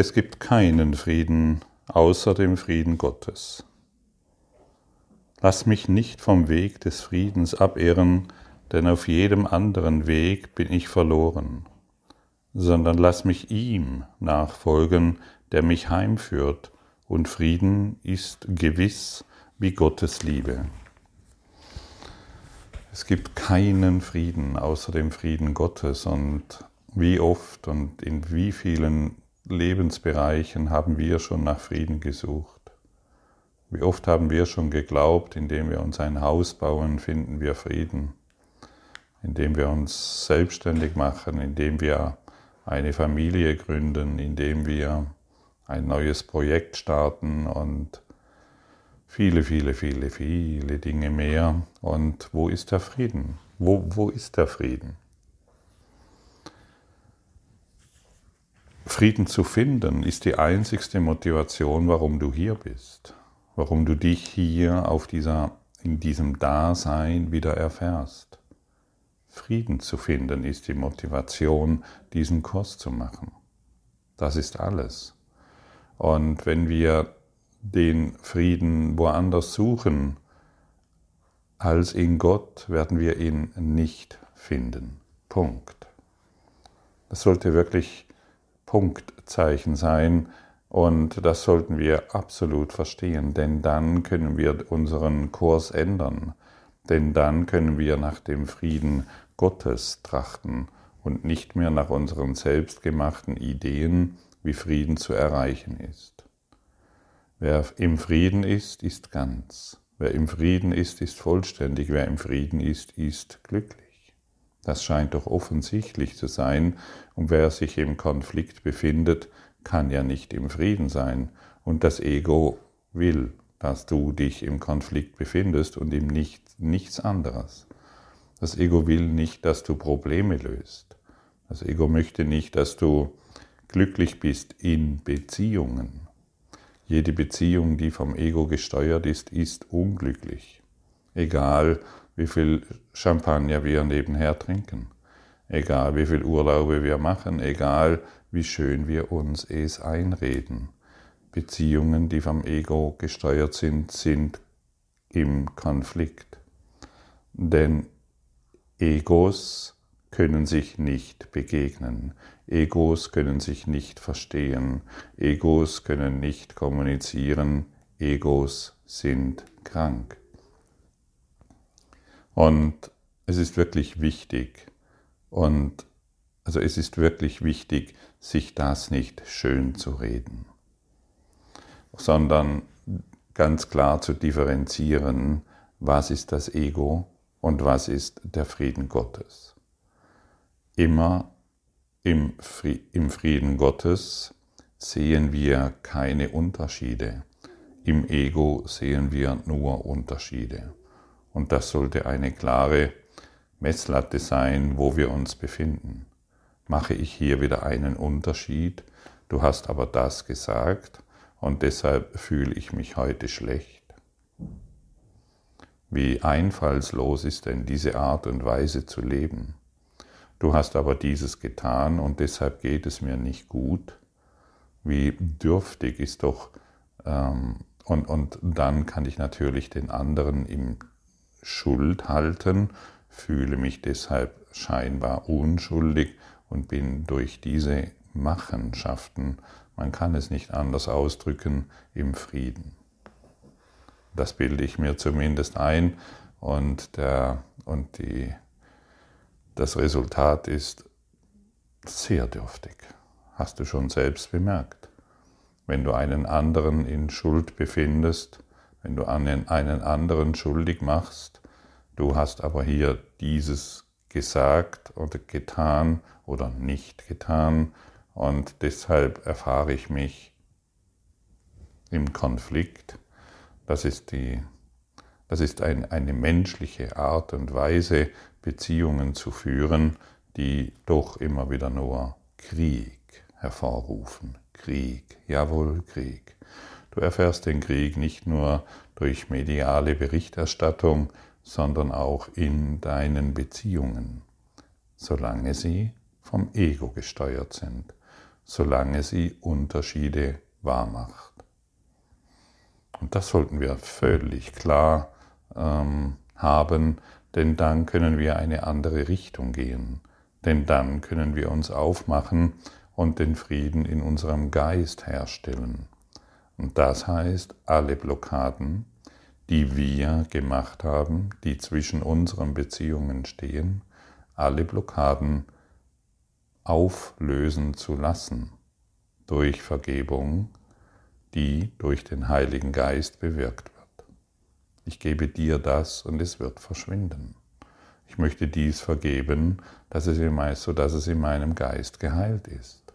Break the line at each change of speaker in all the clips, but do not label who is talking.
Es gibt keinen Frieden außer dem Frieden Gottes. Lass mich nicht vom Weg des Friedens abirren, denn auf jedem anderen Weg bin ich verloren, sondern lass mich ihm nachfolgen, der mich heimführt, und Frieden ist gewiss wie Gottes Liebe. Es gibt keinen Frieden außer dem Frieden Gottes und wie oft und in wie vielen Lebensbereichen haben wir schon nach Frieden gesucht? Wie oft haben wir schon geglaubt, indem wir uns ein Haus bauen, finden wir Frieden? Indem wir uns selbstständig machen, indem wir eine Familie gründen, indem wir ein neues Projekt starten und viele, viele, viele, viele Dinge mehr. Und wo ist der Frieden? Wo, wo ist der Frieden? Frieden zu finden ist die einzigste Motivation, warum du hier bist, warum du dich hier auf dieser, in diesem Dasein wieder erfährst. Frieden zu finden ist die Motivation, diesen Kurs zu machen. Das ist alles. Und wenn wir den Frieden woanders suchen als in Gott, werden wir ihn nicht finden. Punkt. Das sollte wirklich Punktzeichen sein und das sollten wir absolut verstehen, denn dann können wir unseren Kurs ändern, denn dann können wir nach dem Frieden Gottes trachten und nicht mehr nach unseren selbstgemachten Ideen, wie Frieden zu erreichen ist. Wer im Frieden ist, ist ganz. Wer im Frieden ist, ist vollständig. Wer im Frieden ist, ist glücklich. Das scheint doch offensichtlich zu sein, und wer sich im Konflikt befindet, kann ja nicht im Frieden sein, und das Ego will, dass du dich im Konflikt befindest und ihm nicht, nichts anderes. Das Ego will nicht, dass du Probleme löst. Das Ego möchte nicht, dass du glücklich bist in Beziehungen. Jede Beziehung, die vom Ego gesteuert ist, ist unglücklich. Egal, wie viel Champagner wir nebenher trinken, egal wie viel Urlaube wir machen, egal wie schön wir uns es einreden. Beziehungen, die vom Ego gesteuert sind, sind im Konflikt. Denn Egos können sich nicht begegnen. Egos können sich nicht verstehen. Egos können nicht kommunizieren. Egos sind krank. Und es ist wirklich wichtig, und also es ist wirklich wichtig, sich das nicht schön zu reden, sondern ganz klar zu differenzieren, was ist das Ego und was ist der Frieden Gottes. Immer im Frieden Gottes sehen wir keine Unterschiede. Im Ego sehen wir nur Unterschiede. Und das sollte eine klare Messlatte sein, wo wir uns befinden. Mache ich hier wieder einen Unterschied? Du hast aber das gesagt und deshalb fühle ich mich heute schlecht. Wie einfallslos ist denn diese Art und Weise zu leben? Du hast aber dieses getan und deshalb geht es mir nicht gut. Wie dürftig ist doch, ähm, und, und dann kann ich natürlich den anderen im Schuld halten, fühle mich deshalb scheinbar unschuldig und bin durch diese Machenschaften, man kann es nicht anders ausdrücken, im Frieden. Das bilde ich mir zumindest ein und, der, und die, das Resultat ist sehr dürftig. Hast du schon selbst bemerkt. Wenn du einen anderen in Schuld befindest, wenn du einen, anderen schuldig machst, du hast aber hier dieses gesagt oder getan oder nicht getan und deshalb erfahre ich mich im Konflikt. Das ist, die, das ist ein, eine menschliche Art und Weise, Beziehungen zu führen, die doch immer wieder nur Krieg hervorrufen. Krieg, jawohl, Krieg. Du erfährst den Krieg nicht nur durch mediale Berichterstattung, sondern auch in deinen Beziehungen, solange sie vom Ego gesteuert sind, solange sie Unterschiede wahrmacht. Und das sollten wir völlig klar ähm, haben, denn dann können wir eine andere Richtung gehen. Denn dann können wir uns aufmachen und den Frieden in unserem Geist herstellen. Und das heißt, alle Blockaden, die wir gemacht haben, die zwischen unseren Beziehungen stehen, alle Blockaden auflösen zu lassen durch Vergebung, die durch den Heiligen Geist bewirkt wird. Ich gebe dir das und es wird verschwinden. Ich möchte dies vergeben, dass es in, so dass es in meinem Geist geheilt ist.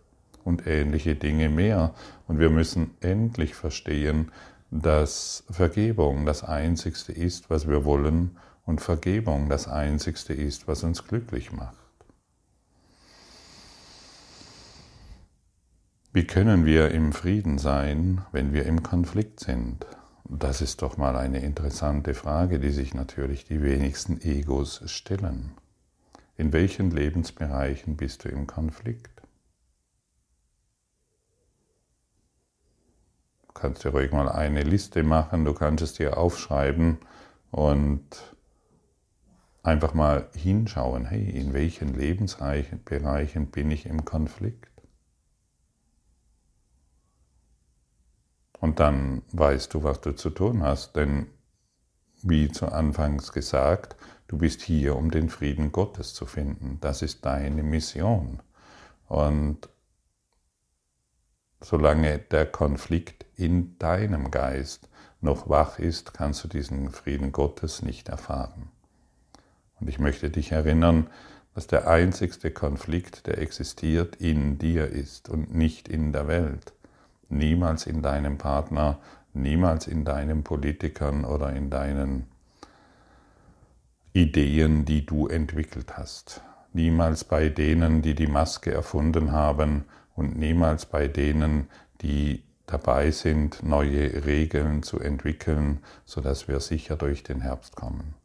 Und ähnliche Dinge mehr. Und wir müssen endlich verstehen, dass Vergebung das Einzigste ist, was wir wollen und Vergebung das Einzigste ist, was uns glücklich macht. Wie können wir im Frieden sein, wenn wir im Konflikt sind? Das ist doch mal eine interessante Frage, die sich natürlich die wenigsten Egos stellen. In welchen Lebensbereichen bist du im Konflikt? Du kannst dir ruhig mal eine Liste machen, du kannst es dir aufschreiben und einfach mal hinschauen, hey, in welchen Lebensbereichen bin ich im Konflikt? Und dann weißt du, was du zu tun hast. Denn wie zu Anfangs gesagt, du bist hier, um den Frieden Gottes zu finden. Das ist deine Mission. Und solange der Konflikt in deinem Geist noch wach ist, kannst du diesen Frieden Gottes nicht erfahren. Und ich möchte dich erinnern, dass der einzigste Konflikt, der existiert, in dir ist und nicht in der Welt niemals in deinem Partner, niemals in deinen Politikern oder in deinen Ideen, die du entwickelt hast. Niemals bei denen, die die Maske erfunden haben und niemals bei denen, die dabei sind, neue Regeln zu entwickeln, sodass wir sicher durch den Herbst kommen.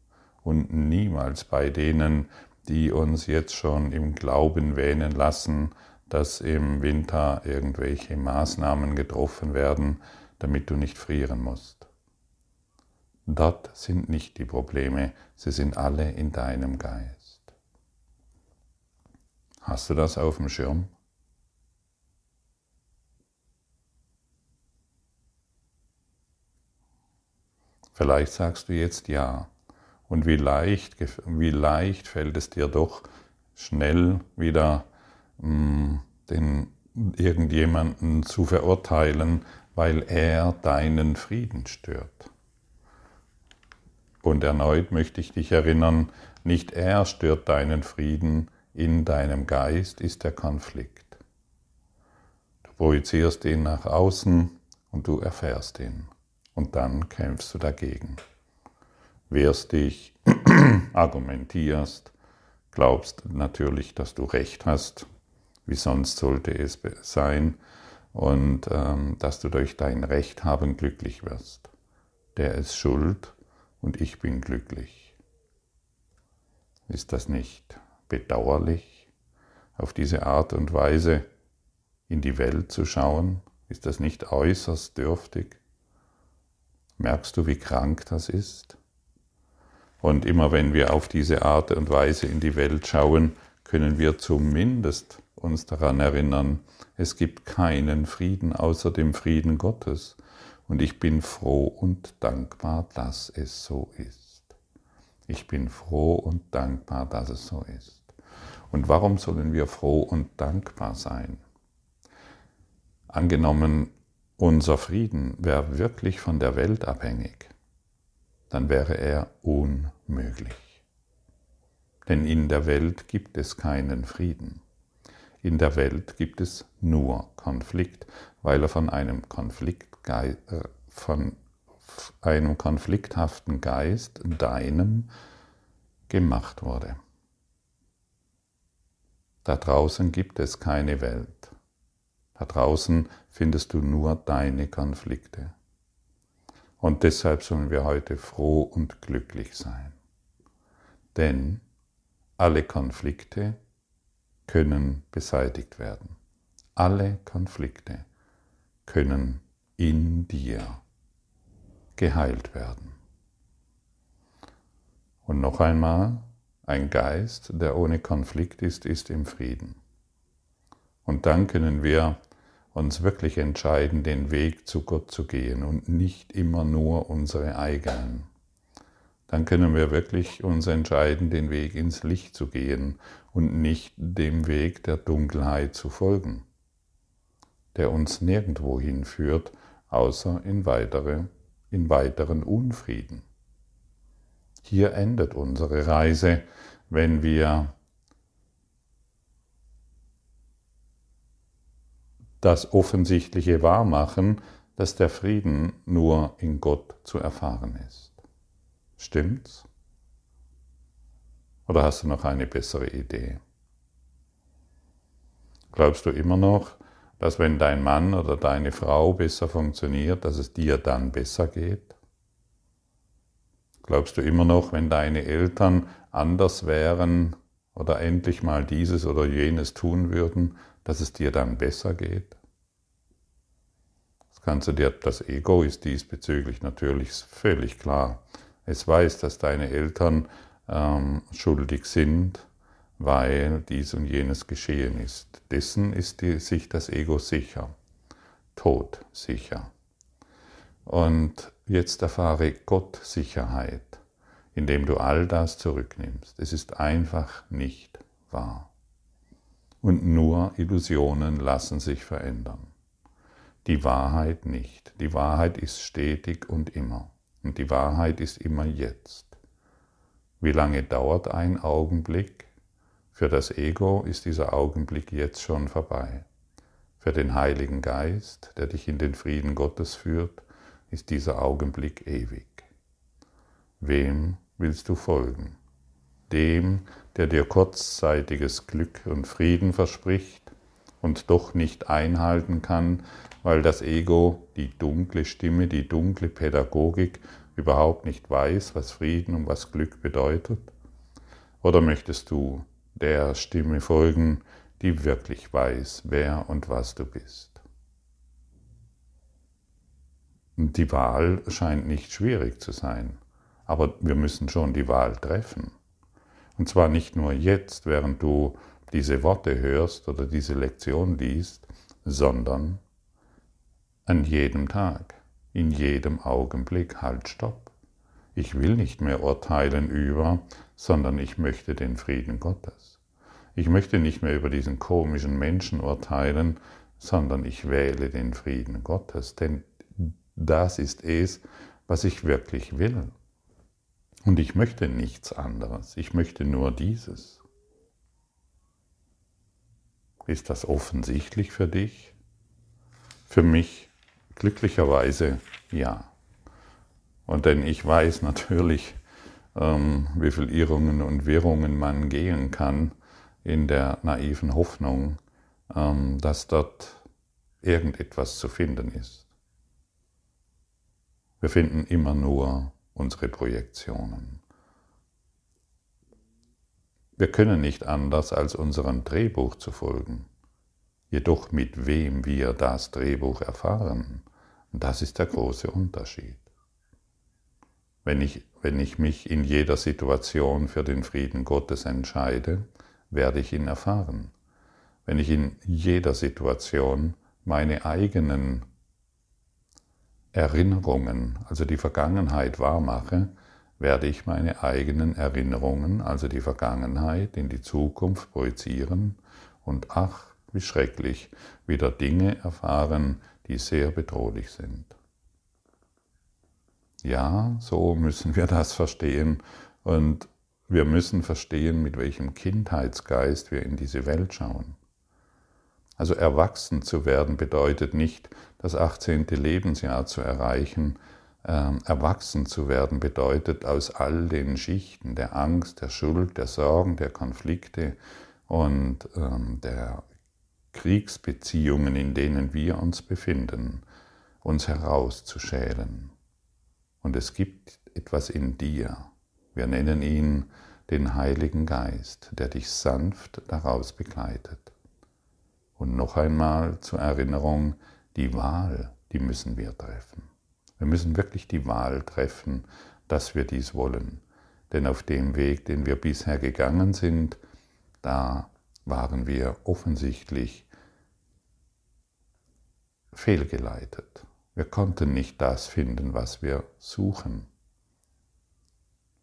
Und niemals bei denen, die uns jetzt schon im Glauben wähnen lassen, dass im Winter irgendwelche Maßnahmen getroffen werden, damit du nicht frieren musst. Dort sind nicht die Probleme, sie sind alle in deinem Geist. Hast du das auf dem Schirm? Vielleicht sagst du jetzt ja. Und wie leicht, wie leicht fällt es dir doch, schnell wieder den irgendjemanden zu verurteilen, weil er deinen Frieden stört. Und erneut möchte ich dich erinnern, nicht er stört deinen Frieden, in deinem Geist ist der Konflikt. Du projizierst ihn nach außen und du erfährst ihn. Und dann kämpfst du dagegen. Wehrst dich, argumentierst, glaubst natürlich, dass du recht hast, wie sonst sollte es sein, und ähm, dass du durch dein Recht haben glücklich wirst. Der ist schuld und ich bin glücklich. Ist das nicht bedauerlich, auf diese Art und Weise in die Welt zu schauen? Ist das nicht äußerst dürftig? Merkst du, wie krank das ist? Und immer wenn wir auf diese Art und Weise in die Welt schauen, können wir zumindest uns daran erinnern, es gibt keinen Frieden außer dem Frieden Gottes. Und ich bin froh und dankbar, dass es so ist. Ich bin froh und dankbar, dass es so ist. Und warum sollen wir froh und dankbar sein? Angenommen, unser Frieden wäre wirklich von der Welt abhängig, dann wäre er unmöglich. Denn in der Welt gibt es keinen Frieden. In der Welt gibt es nur Konflikt, weil er von einem, Konflikt, von einem konflikthaften Geist, deinem, gemacht wurde. Da draußen gibt es keine Welt. Da draußen findest du nur deine Konflikte. Und deshalb sollen wir heute froh und glücklich sein. Denn alle Konflikte können beseitigt werden. alle Konflikte können in dir geheilt werden. Und noch einmal, ein Geist, der ohne Konflikt ist, ist im Frieden. Und dann können wir uns wirklich entscheiden, den Weg zu Gott zu gehen und nicht immer nur unsere eigenen. Dann können wir wirklich uns entscheiden, den Weg ins Licht zu gehen und nicht dem Weg der Dunkelheit zu folgen, der uns nirgendwo hinführt, außer in, weitere, in weiteren Unfrieden. Hier endet unsere Reise, wenn wir das Offensichtliche wahrmachen, dass der Frieden nur in Gott zu erfahren ist. Stimmt's? Oder hast du noch eine bessere Idee? Glaubst du immer noch, dass wenn dein Mann oder deine Frau besser funktioniert, dass es dir dann besser geht? Glaubst du immer noch, wenn deine Eltern anders wären oder endlich mal dieses oder jenes tun würden, dass es dir dann besser geht? Das kannst du dir, das Ego ist diesbezüglich natürlich völlig klar. Es weiß, dass deine Eltern ähm, schuldig sind, weil dies und jenes geschehen ist. Dessen ist die, sich das Ego sicher, Tod sicher. Und jetzt erfahre Gott Sicherheit indem du all das zurücknimmst. Es ist einfach nicht wahr. Und nur Illusionen lassen sich verändern. Die Wahrheit nicht. Die Wahrheit ist stetig und immer. Und die Wahrheit ist immer jetzt. Wie lange dauert ein Augenblick? Für das Ego ist dieser Augenblick jetzt schon vorbei. Für den Heiligen Geist, der dich in den Frieden Gottes führt, ist dieser Augenblick ewig. Wem willst du folgen? Dem, der dir kurzzeitiges Glück und Frieden verspricht und doch nicht einhalten kann, weil das Ego, die dunkle Stimme, die dunkle Pädagogik überhaupt nicht weiß, was Frieden und was Glück bedeutet? Oder möchtest du der Stimme folgen, die wirklich weiß, wer und was du bist? Die Wahl scheint nicht schwierig zu sein. Aber wir müssen schon die Wahl treffen. Und zwar nicht nur jetzt, während du diese Worte hörst oder diese Lektion liest, sondern an jedem Tag, in jedem Augenblick. Halt, stopp. Ich will nicht mehr urteilen über, sondern ich möchte den Frieden Gottes. Ich möchte nicht mehr über diesen komischen Menschen urteilen, sondern ich wähle den Frieden Gottes, denn das ist es, was ich wirklich will. Und ich möchte nichts anderes, ich möchte nur dieses. Ist das offensichtlich für dich? Für mich glücklicherweise ja. Und denn ich weiß natürlich, ähm, wie viel Irrungen und Wirrungen man gehen kann in der naiven Hoffnung, ähm, dass dort irgendetwas zu finden ist. Wir finden immer nur unsere Projektionen. Wir können nicht anders, als unserem Drehbuch zu folgen. Jedoch mit wem wir das Drehbuch erfahren, das ist der große Unterschied. Wenn ich, wenn ich mich in jeder Situation für den Frieden Gottes entscheide, werde ich ihn erfahren. Wenn ich in jeder Situation meine eigenen Erinnerungen, also die Vergangenheit wahrmache, werde ich meine eigenen Erinnerungen, also die Vergangenheit, in die Zukunft projizieren und ach, wie schrecklich, wieder Dinge erfahren, die sehr bedrohlich sind. Ja, so müssen wir das verstehen und wir müssen verstehen, mit welchem Kindheitsgeist wir in diese Welt schauen. Also erwachsen zu werden bedeutet nicht, das 18. Lebensjahr zu erreichen. Ähm, erwachsen zu werden bedeutet, aus all den Schichten der Angst, der Schuld, der Sorgen, der Konflikte und ähm, der Kriegsbeziehungen, in denen wir uns befinden, uns herauszuschälen. Und es gibt etwas in dir. Wir nennen ihn den Heiligen Geist, der dich sanft daraus begleitet. Und noch einmal zur Erinnerung, die Wahl, die müssen wir treffen. Wir müssen wirklich die Wahl treffen, dass wir dies wollen. Denn auf dem Weg, den wir bisher gegangen sind, da waren wir offensichtlich fehlgeleitet. Wir konnten nicht das finden, was wir suchen.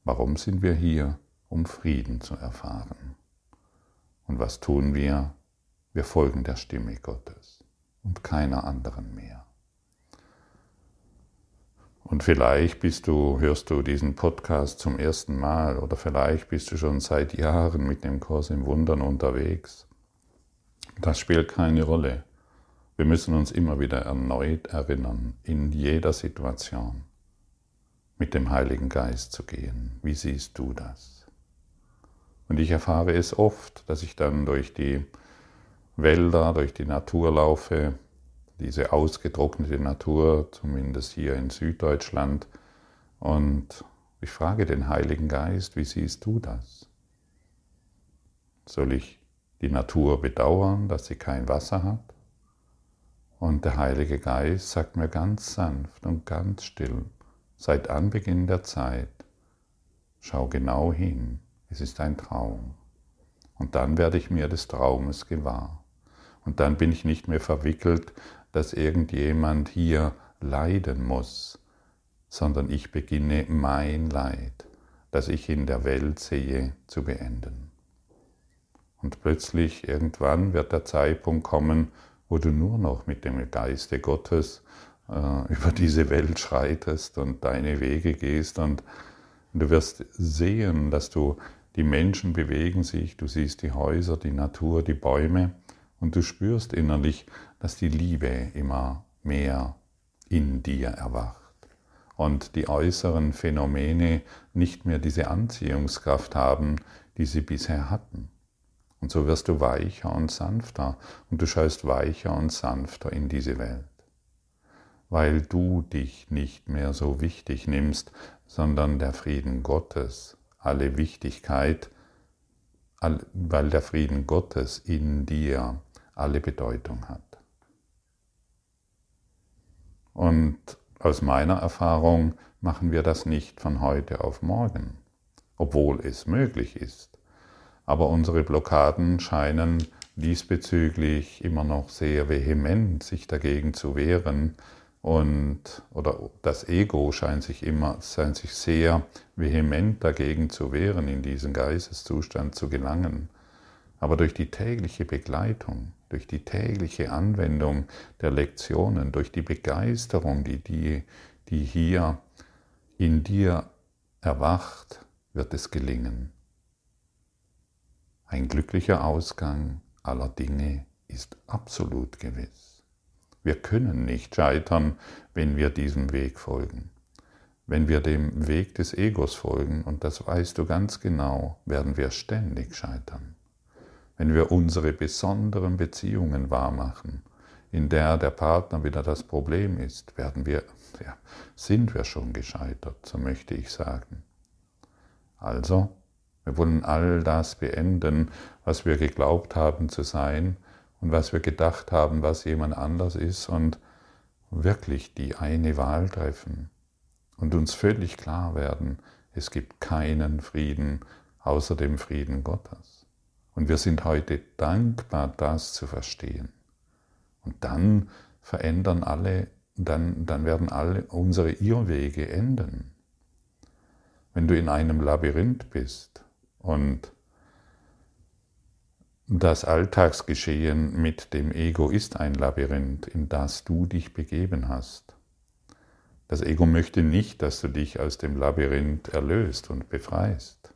Warum sind wir hier? Um Frieden zu erfahren. Und was tun wir? Wir folgen der Stimme Gottes und keiner anderen mehr. Und vielleicht bist du, hörst du diesen Podcast zum ersten Mal oder vielleicht bist du schon seit Jahren mit dem Kurs im Wundern unterwegs. Das spielt keine Rolle. Wir müssen uns immer wieder erneut erinnern, in jeder Situation mit dem Heiligen Geist zu gehen. Wie siehst du das? Und ich erfahre es oft, dass ich dann durch die Wälder, durch die Natur laufe, diese ausgetrocknete Natur, zumindest hier in Süddeutschland, und ich frage den Heiligen Geist, wie siehst du das? Soll ich die Natur bedauern, dass sie kein Wasser hat? Und der Heilige Geist sagt mir ganz sanft und ganz still, seit Anbeginn der Zeit, schau genau hin, es ist ein Traum. Und dann werde ich mir des Traumes gewahr. Und dann bin ich nicht mehr verwickelt, dass irgendjemand hier leiden muss, sondern ich beginne mein Leid, das ich in der Welt sehe, zu beenden. Und plötzlich irgendwann wird der Zeitpunkt kommen, wo du nur noch mit dem Geiste Gottes äh, über diese Welt schreitest und deine Wege gehst. Und du wirst sehen, dass du die Menschen bewegen sich, du siehst die Häuser, die Natur, die Bäume und du spürst innerlich, dass die Liebe immer mehr in dir erwacht. Und die äußeren Phänomene nicht mehr diese Anziehungskraft haben, die sie bisher hatten. Und so wirst du weicher und sanfter. Und du schaust weicher und sanfter in diese Welt, weil du dich nicht mehr so wichtig nimmst, sondern der Frieden Gottes alle Wichtigkeit, weil der Frieden Gottes in dir alle Bedeutung hat. Und aus meiner Erfahrung machen wir das nicht von heute auf morgen, obwohl es möglich ist. Aber unsere Blockaden scheinen diesbezüglich immer noch sehr vehement sich dagegen zu wehren und oder das Ego scheint sich immer scheint sich sehr vehement dagegen zu wehren, in diesen Geisteszustand zu gelangen. Aber durch die tägliche Begleitung, durch die tägliche Anwendung der Lektionen, durch die Begeisterung, die, die, die hier in dir erwacht, wird es gelingen. Ein glücklicher Ausgang aller Dinge ist absolut gewiss. Wir können nicht scheitern, wenn wir diesem Weg folgen. Wenn wir dem Weg des Egos folgen, und das weißt du ganz genau, werden wir ständig scheitern. Wenn wir unsere besonderen Beziehungen wahrmachen, in der der Partner wieder das Problem ist, werden wir, ja, sind wir schon gescheitert, so möchte ich sagen. Also wir wollen all das beenden, was wir geglaubt haben zu sein und was wir gedacht haben, was jemand anders ist und wirklich die eine Wahl treffen und uns völlig klar werden, es gibt keinen Frieden außer dem Frieden Gottes. Und wir sind heute dankbar, das zu verstehen. Und dann verändern alle, dann, dann werden alle unsere Irrwege enden. Wenn du in einem Labyrinth bist, und das Alltagsgeschehen mit dem Ego ist ein Labyrinth, in das du dich begeben hast. Das Ego möchte nicht, dass du dich aus dem Labyrinth erlöst und befreist.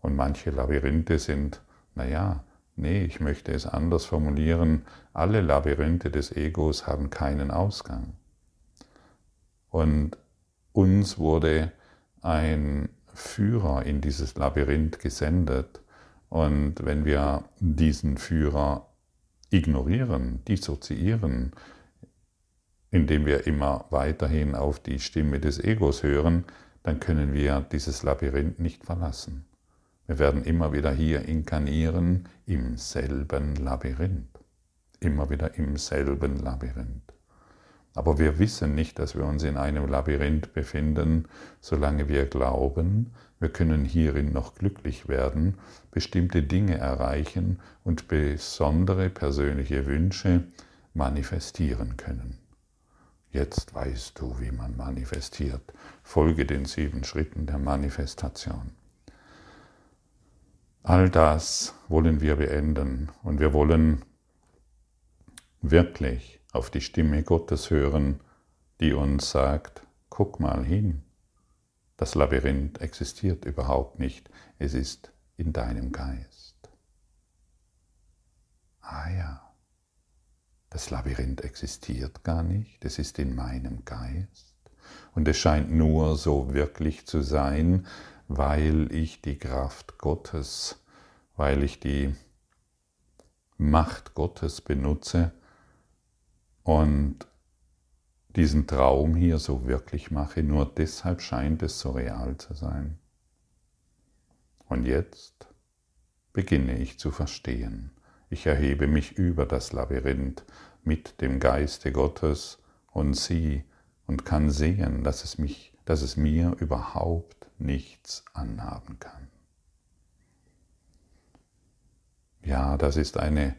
Und manche Labyrinthe sind, naja, nee, ich möchte es anders formulieren, alle Labyrinthe des Egos haben keinen Ausgang. Und uns wurde ein Führer in dieses Labyrinth gesendet. Und wenn wir diesen Führer ignorieren, dissoziieren, indem wir immer weiterhin auf die Stimme des Egos hören, dann können wir dieses Labyrinth nicht verlassen. Wir werden immer wieder hier inkarnieren im selben Labyrinth. immer wieder im selben Labyrinth. Aber wir wissen nicht, dass wir uns in einem Labyrinth befinden, solange wir glauben, wir können hierin noch glücklich werden, bestimmte Dinge erreichen und besondere persönliche Wünsche manifestieren können. Jetzt weißt du, wie man manifestiert. Folge den sieben Schritten der Manifestation. All das wollen wir beenden und wir wollen wirklich auf die Stimme Gottes hören, die uns sagt, guck mal hin, das Labyrinth existiert überhaupt nicht, es ist in deinem Geist. Ah ja, das Labyrinth existiert gar nicht, es ist in meinem Geist und es scheint nur so wirklich zu sein, weil ich die Kraft Gottes, weil ich die Macht Gottes benutze und diesen Traum hier so wirklich mache, nur deshalb scheint es so real zu sein. Und jetzt beginne ich zu verstehen. Ich erhebe mich über das Labyrinth mit dem Geiste Gottes und sieh und kann sehen, dass es mich, dass es mir überhaupt nichts anhaben kann. Ja, das ist eine,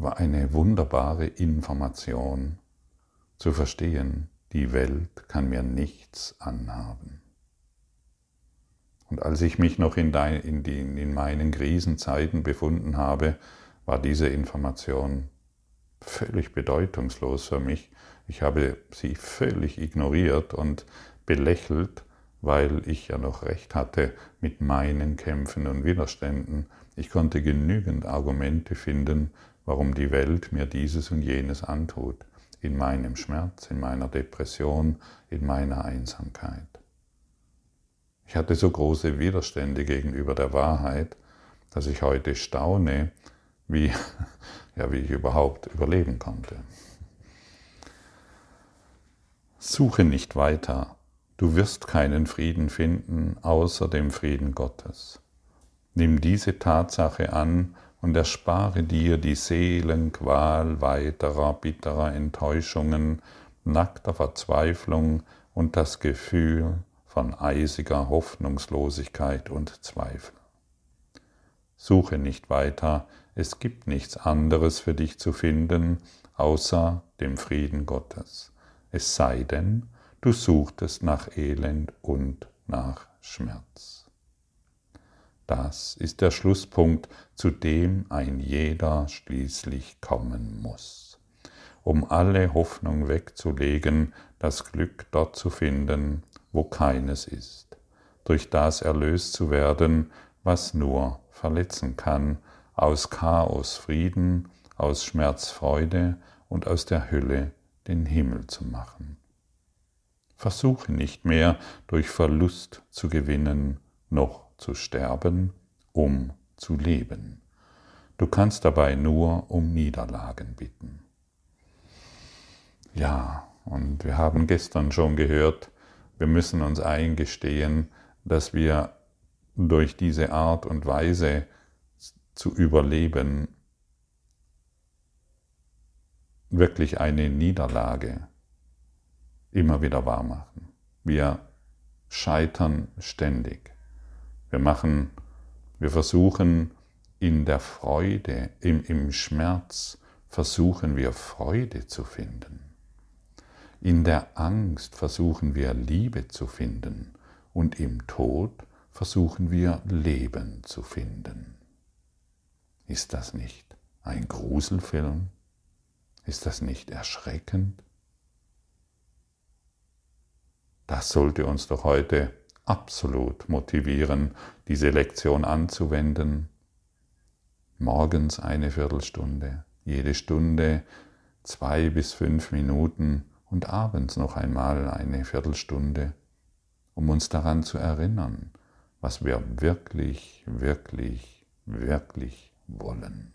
eine wunderbare Information zu verstehen, die Welt kann mir nichts anhaben. Und als ich mich noch in, dein, in, die, in meinen Krisenzeiten befunden habe, war diese Information völlig bedeutungslos für mich. Ich habe sie völlig ignoriert und belächelt weil ich ja noch recht hatte mit meinen Kämpfen und Widerständen. Ich konnte genügend Argumente finden, warum die Welt mir dieses und jenes antut, in meinem Schmerz, in meiner Depression, in meiner Einsamkeit. Ich hatte so große Widerstände gegenüber der Wahrheit, dass ich heute staune, wie, ja, wie ich überhaupt überleben konnte. Suche nicht weiter Du wirst keinen Frieden finden außer dem Frieden Gottes. Nimm diese Tatsache an und erspare dir die Seelenqual weiterer bitterer Enttäuschungen, nackter Verzweiflung und das Gefühl von eisiger Hoffnungslosigkeit und Zweifel. Suche nicht weiter, es gibt nichts anderes für dich zu finden außer dem Frieden Gottes. Es sei denn, du suchtest nach Elend und nach Schmerz. Das ist der Schlusspunkt, zu dem ein jeder schließlich kommen muss, um alle Hoffnung wegzulegen, das Glück dort zu finden, wo keines ist, durch das erlöst zu werden, was nur verletzen kann, aus Chaos Frieden, aus Schmerz Freude und aus der Hülle den Himmel zu machen. Versuche nicht mehr durch Verlust zu gewinnen, noch zu sterben, um zu leben. Du kannst dabei nur um Niederlagen bitten. Ja, und wir haben gestern schon gehört, wir müssen uns eingestehen, dass wir durch diese Art und Weise zu überleben wirklich eine Niederlage immer wieder wahr machen. Wir scheitern ständig. Wir machen, wir versuchen in der Freude, im, im Schmerz, versuchen wir Freude zu finden. In der Angst versuchen wir Liebe zu finden und im Tod versuchen wir Leben zu finden. Ist das nicht ein Gruselfilm? Ist das nicht erschreckend? Das sollte uns doch heute absolut motivieren, diese Lektion anzuwenden. Morgens eine Viertelstunde, jede Stunde zwei bis fünf Minuten und abends noch einmal eine Viertelstunde, um uns daran zu erinnern, was wir wirklich, wirklich, wirklich wollen.